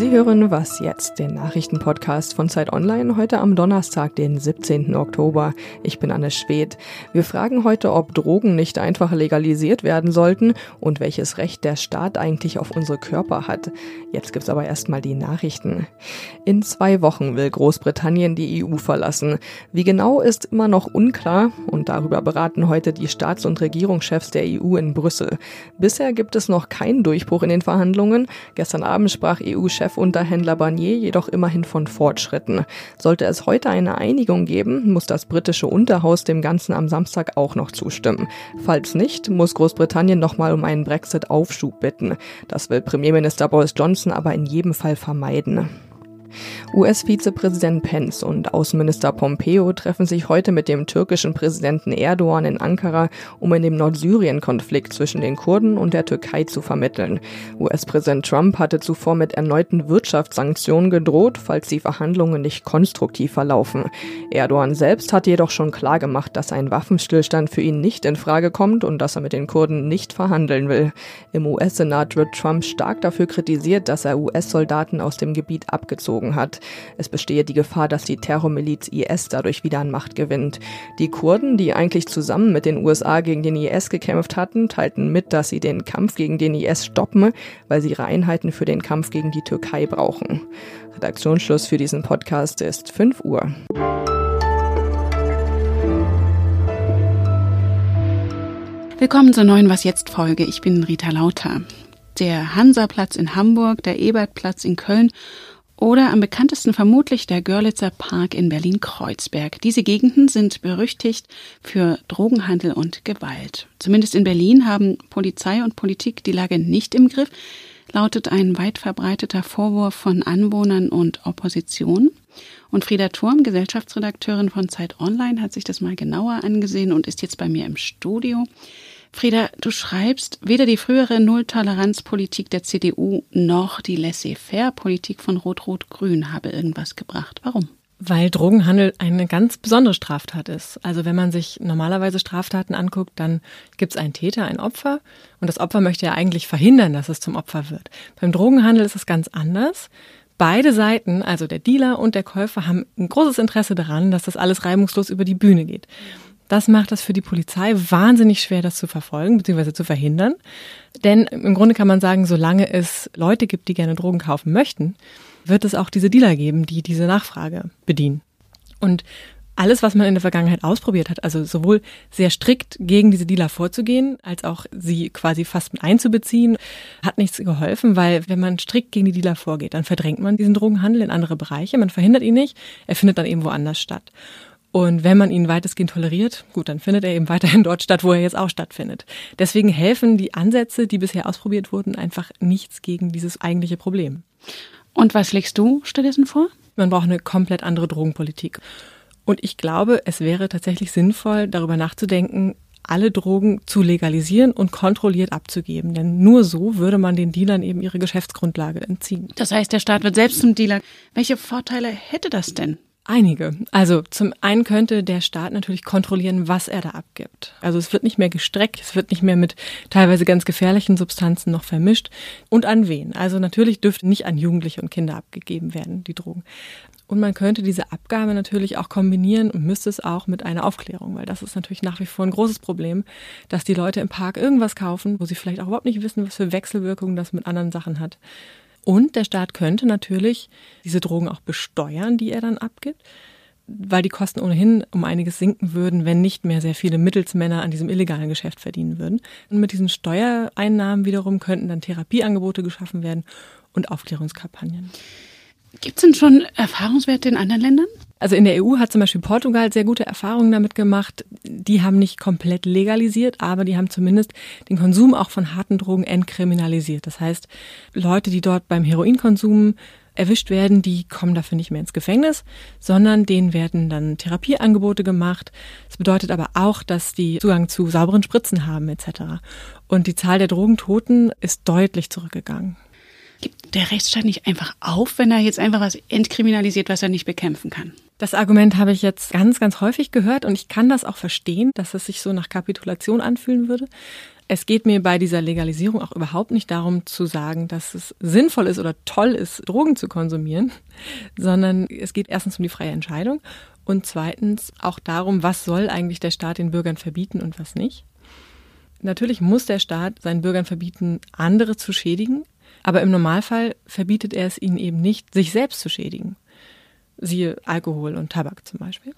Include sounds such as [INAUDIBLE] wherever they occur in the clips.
Sie hören Was jetzt, den Nachrichtenpodcast von Zeit Online, heute am Donnerstag, den 17. Oktober. Ich bin Anne Schwedt. Wir fragen heute, ob Drogen nicht einfach legalisiert werden sollten und welches Recht der Staat eigentlich auf unsere Körper hat. Jetzt gibt's aber erstmal die Nachrichten. In zwei Wochen will Großbritannien die EU verlassen. Wie genau ist immer noch unklar und darüber beraten heute die Staats- und Regierungschefs der EU in Brüssel. Bisher gibt es noch keinen Durchbruch in den Verhandlungen. Gestern Abend sprach EU-Chefunterhändler Barnier jedoch immerhin von Fortschritten. Sollte es heute eine Einigung geben, muss das britische Unterhaus dem Ganzen am Samstag auch noch zustimmen. Falls nicht, muss Großbritannien nochmal um einen Brexit-Aufschub bitten. Das will Premierminister Boris Johnson aber in jedem Fall vermeiden. US-Vizepräsident Pence und Außenminister Pompeo treffen sich heute mit dem türkischen Präsidenten Erdogan in Ankara, um in dem Nordsyrien-Konflikt zwischen den Kurden und der Türkei zu vermitteln. US-Präsident Trump hatte zuvor mit erneuten Wirtschaftssanktionen gedroht, falls die Verhandlungen nicht konstruktiv verlaufen. Erdogan selbst hatte jedoch schon klargemacht, dass ein Waffenstillstand für ihn nicht in Frage kommt und dass er mit den Kurden nicht verhandeln will. Im US-Senat wird Trump stark dafür kritisiert, dass er US-Soldaten aus dem Gebiet abgezogen abgezogen hat. Es bestehe die Gefahr, dass die Terrormiliz IS dadurch wieder an Macht gewinnt. Die Kurden, die eigentlich zusammen mit den USA gegen den IS gekämpft hatten, teilten mit, dass sie den Kampf gegen den IS stoppen, weil sie ihre Einheiten für den Kampf gegen die Türkei brauchen. Redaktionsschluss für diesen Podcast ist 5 Uhr. Willkommen zur neuen Was jetzt Folge. Ich bin Rita Lauter. Der Hansaplatz in Hamburg, der Ebertplatz in Köln oder am bekanntesten vermutlich der Görlitzer Park in Berlin-Kreuzberg. Diese Gegenden sind berüchtigt für Drogenhandel und Gewalt. Zumindest in Berlin haben Polizei und Politik die Lage nicht im Griff, lautet ein weit verbreiteter Vorwurf von Anwohnern und Opposition. Und Frieda Turm, Gesellschaftsredakteurin von Zeit Online, hat sich das mal genauer angesehen und ist jetzt bei mir im Studio. Frieda, du schreibst, weder die frühere Nulltoleranzpolitik der CDU noch die Laissez-faire-Politik von Rot-Rot-Grün habe irgendwas gebracht. Warum? Weil Drogenhandel eine ganz besondere Straftat ist. Also wenn man sich normalerweise Straftaten anguckt, dann gibt es einen Täter, ein Opfer und das Opfer möchte ja eigentlich verhindern, dass es zum Opfer wird. Beim Drogenhandel ist es ganz anders. Beide Seiten, also der Dealer und der Käufer, haben ein großes Interesse daran, dass das alles reibungslos über die Bühne geht. Das macht das für die Polizei wahnsinnig schwer, das zu verfolgen bzw. zu verhindern. Denn im Grunde kann man sagen, solange es Leute gibt, die gerne Drogen kaufen möchten, wird es auch diese Dealer geben, die diese Nachfrage bedienen. Und alles, was man in der Vergangenheit ausprobiert hat, also sowohl sehr strikt gegen diese Dealer vorzugehen, als auch sie quasi fast mit einzubeziehen, hat nichts geholfen, weil wenn man strikt gegen die Dealer vorgeht, dann verdrängt man diesen Drogenhandel in andere Bereiche, man verhindert ihn nicht, er findet dann eben woanders statt. Und wenn man ihn weitestgehend toleriert, gut, dann findet er eben weiterhin [LAUGHS] dort statt, wo er jetzt auch stattfindet. Deswegen helfen die Ansätze, die bisher ausprobiert wurden, einfach nichts gegen dieses eigentliche Problem. Und was legst du stattdessen vor? Man braucht eine komplett andere Drogenpolitik. Und ich glaube, es wäre tatsächlich sinnvoll, darüber nachzudenken, alle Drogen zu legalisieren und kontrolliert abzugeben. Denn nur so würde man den Dealern eben ihre Geschäftsgrundlage entziehen. Das heißt, der Staat wird selbst zum Dealer. Welche Vorteile hätte das denn? Einige. Also zum einen könnte der Staat natürlich kontrollieren, was er da abgibt. Also es wird nicht mehr gestreckt, es wird nicht mehr mit teilweise ganz gefährlichen Substanzen noch vermischt. Und an wen? Also natürlich dürfte nicht an Jugendliche und Kinder abgegeben werden, die Drogen. Und man könnte diese Abgabe natürlich auch kombinieren und müsste es auch mit einer Aufklärung, weil das ist natürlich nach wie vor ein großes Problem, dass die Leute im Park irgendwas kaufen, wo sie vielleicht auch überhaupt nicht wissen, was für Wechselwirkungen das mit anderen Sachen hat. Und der Staat könnte natürlich diese Drogen auch besteuern, die er dann abgibt, weil die Kosten ohnehin um einiges sinken würden, wenn nicht mehr sehr viele Mittelsmänner an diesem illegalen Geschäft verdienen würden. Und mit diesen Steuereinnahmen wiederum könnten dann Therapieangebote geschaffen werden und Aufklärungskampagnen. Gibt es denn schon Erfahrungswerte in anderen Ländern? Also in der EU hat zum Beispiel Portugal sehr gute Erfahrungen damit gemacht. Die haben nicht komplett legalisiert, aber die haben zumindest den Konsum auch von harten Drogen entkriminalisiert. Das heißt, Leute, die dort beim Heroinkonsum erwischt werden, die kommen dafür nicht mehr ins Gefängnis, sondern denen werden dann Therapieangebote gemacht. Das bedeutet aber auch, dass die Zugang zu sauberen Spritzen haben etc. Und die Zahl der Drogentoten ist deutlich zurückgegangen. Gibt der Rechtsstaat nicht einfach auf, wenn er jetzt einfach was entkriminalisiert, was er nicht bekämpfen kann? Das Argument habe ich jetzt ganz, ganz häufig gehört und ich kann das auch verstehen, dass es sich so nach Kapitulation anfühlen würde. Es geht mir bei dieser Legalisierung auch überhaupt nicht darum zu sagen, dass es sinnvoll ist oder toll ist, Drogen zu konsumieren, [LAUGHS] sondern es geht erstens um die freie Entscheidung und zweitens auch darum, was soll eigentlich der Staat den Bürgern verbieten und was nicht. Natürlich muss der Staat seinen Bürgern verbieten, andere zu schädigen, aber im Normalfall verbietet er es ihnen eben nicht, sich selbst zu schädigen siehe Alkohol und Tabak zum Beispiel.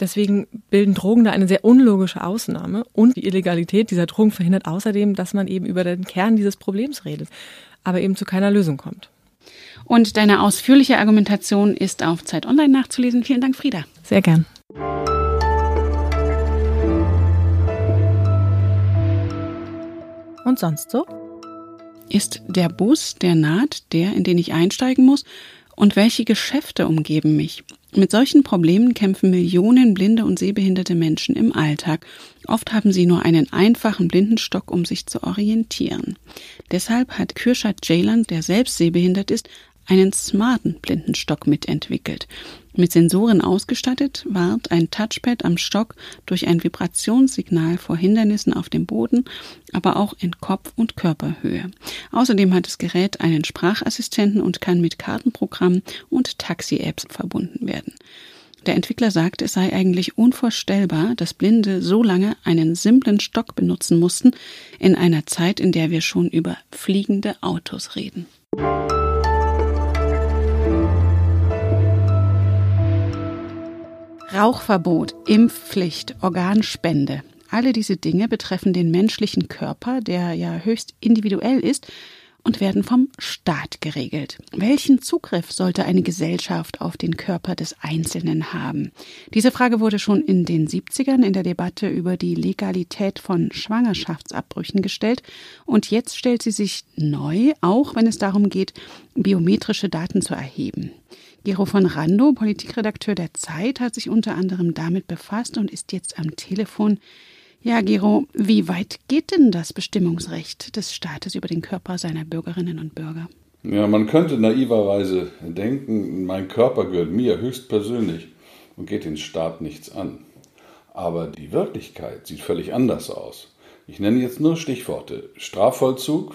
Deswegen bilden Drogen da eine sehr unlogische Ausnahme und die Illegalität dieser Drogen verhindert außerdem, dass man eben über den Kern dieses Problems redet, aber eben zu keiner Lösung kommt. Und deine ausführliche Argumentation ist auf Zeit Online nachzulesen. Vielen Dank, Frieda. Sehr gern. Und sonst so? Ist der Bus, der naht, der, in den ich einsteigen muss? Und welche Geschäfte umgeben mich? Mit solchen Problemen kämpfen Millionen blinde und sehbehinderte Menschen im Alltag. Oft haben sie nur einen einfachen Blindenstock, um sich zu orientieren. Deshalb hat Kürschat Ceylan, der selbst sehbehindert ist, einen smarten Blindenstock mitentwickelt. Mit Sensoren ausgestattet warnt ein Touchpad am Stock durch ein Vibrationssignal vor Hindernissen auf dem Boden, aber auch in Kopf- und Körperhöhe. Außerdem hat das Gerät einen Sprachassistenten und kann mit Kartenprogrammen und Taxi-Apps verbunden werden. Der Entwickler sagt, es sei eigentlich unvorstellbar, dass Blinde so lange einen simplen Stock benutzen mussten, in einer Zeit, in der wir schon über fliegende Autos reden. Rauchverbot, Impfpflicht, Organspende. Alle diese Dinge betreffen den menschlichen Körper, der ja höchst individuell ist, und werden vom Staat geregelt. Welchen Zugriff sollte eine Gesellschaft auf den Körper des Einzelnen haben? Diese Frage wurde schon in den 70ern in der Debatte über die Legalität von Schwangerschaftsabbrüchen gestellt und jetzt stellt sie sich neu, auch wenn es darum geht, biometrische Daten zu erheben. Gero von Rando, Politikredakteur der Zeit, hat sich unter anderem damit befasst und ist jetzt am Telefon. Ja, Gero, wie weit geht denn das Bestimmungsrecht des Staates über den Körper seiner Bürgerinnen und Bürger? Ja, man könnte naiverweise denken, mein Körper gehört mir höchstpersönlich und geht den Staat nichts an. Aber die Wirklichkeit sieht völlig anders aus. Ich nenne jetzt nur Stichworte. Strafvollzug,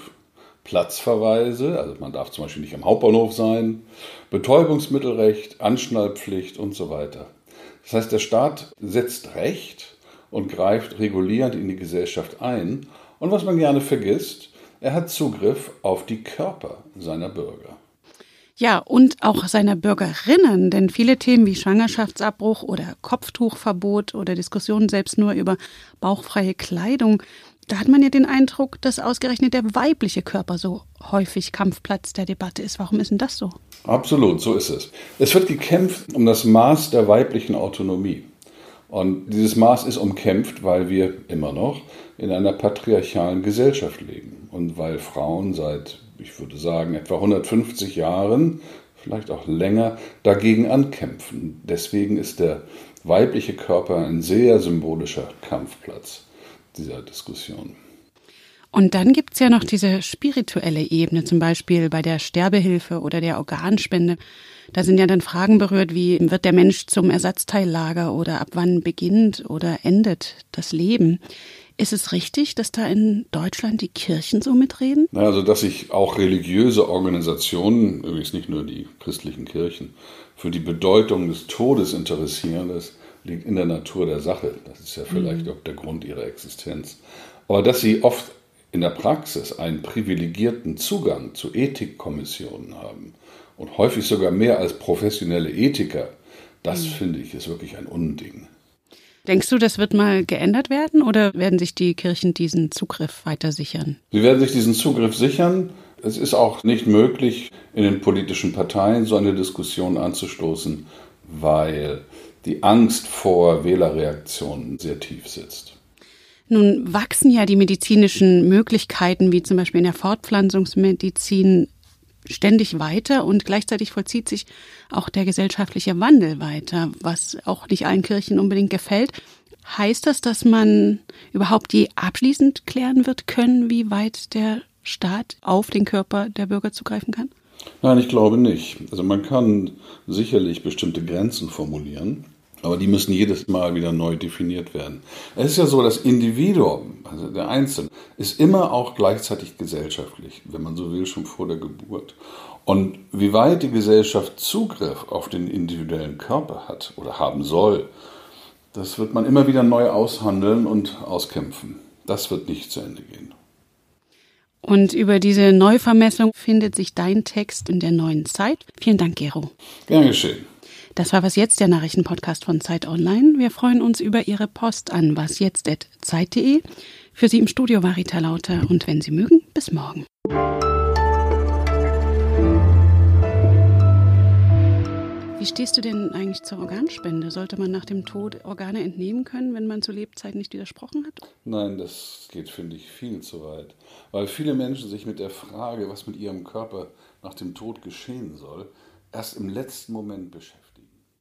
Platzverweise, also man darf zum Beispiel nicht am Hauptbahnhof sein, Betäubungsmittelrecht, Anschnallpflicht und so weiter. Das heißt, der Staat setzt Recht und greift regulierend in die Gesellschaft ein. Und was man gerne vergisst, er hat Zugriff auf die Körper seiner Bürger. Ja, und auch seiner Bürgerinnen, denn viele Themen wie Schwangerschaftsabbruch oder Kopftuchverbot oder Diskussionen selbst nur über bauchfreie Kleidung da hat man ja den Eindruck, dass ausgerechnet der weibliche Körper so häufig Kampfplatz der Debatte ist. Warum ist denn das so? Absolut, so ist es. Es wird gekämpft um das Maß der weiblichen Autonomie. Und dieses Maß ist umkämpft, weil wir immer noch in einer patriarchalen Gesellschaft leben und weil Frauen seit, ich würde sagen, etwa 150 Jahren, vielleicht auch länger, dagegen ankämpfen. Deswegen ist der weibliche Körper ein sehr symbolischer Kampfplatz dieser Diskussion. Und dann gibt es ja noch diese spirituelle Ebene, zum Beispiel bei der Sterbehilfe oder der Organspende. Da sind ja dann Fragen berührt, wie wird der Mensch zum Ersatzteillager oder ab wann beginnt oder endet das Leben. Ist es richtig, dass da in Deutschland die Kirchen so mitreden? Also, dass sich auch religiöse Organisationen, übrigens nicht nur die christlichen Kirchen, für die Bedeutung des Todes interessieren, das liegt in der Natur der Sache. Das ist ja vielleicht mhm. auch der Grund ihrer Existenz. Aber dass sie oft in der Praxis einen privilegierten Zugang zu Ethikkommissionen haben und häufig sogar mehr als professionelle Ethiker, das mhm. finde ich ist wirklich ein Unding. Denkst du, das wird mal geändert werden oder werden sich die Kirchen diesen Zugriff weiter sichern? Sie werden sich diesen Zugriff sichern. Es ist auch nicht möglich, in den politischen Parteien so eine Diskussion anzustoßen, weil die Angst vor Wählerreaktionen sehr tief sitzt. Nun wachsen ja die medizinischen Möglichkeiten, wie zum Beispiel in der Fortpflanzungsmedizin, ständig weiter und gleichzeitig vollzieht sich auch der gesellschaftliche Wandel weiter, was auch nicht allen Kirchen unbedingt gefällt. Heißt das, dass man überhaupt je abschließend klären wird können, wie weit der Staat auf den Körper der Bürger zugreifen kann? Nein, ich glaube nicht. Also man kann sicherlich bestimmte Grenzen formulieren, aber die müssen jedes Mal wieder neu definiert werden. Es ist ja so, das Individuum, also der Einzelne, ist immer auch gleichzeitig gesellschaftlich, wenn man so will, schon vor der Geburt. Und wie weit die Gesellschaft Zugriff auf den individuellen Körper hat oder haben soll, das wird man immer wieder neu aushandeln und auskämpfen. Das wird nicht zu Ende gehen. Und über diese Neuvermessung findet sich dein Text in der neuen Zeit. Vielen Dank, Gero. Gern geschehen. Das war Was Jetzt, der Nachrichtenpodcast von Zeit Online. Wir freuen uns über Ihre Post an wasjetzt.zeit.de. Für Sie im Studio war Rita Lauter und wenn Sie mögen, bis morgen. Wie stehst du denn eigentlich zur Organspende? Sollte man nach dem Tod Organe entnehmen können, wenn man zu Lebzeiten nicht widersprochen hat? Nein, das geht, finde ich, viel zu weit. Weil viele Menschen sich mit der Frage, was mit ihrem Körper nach dem Tod geschehen soll, erst im letzten Moment beschäftigen.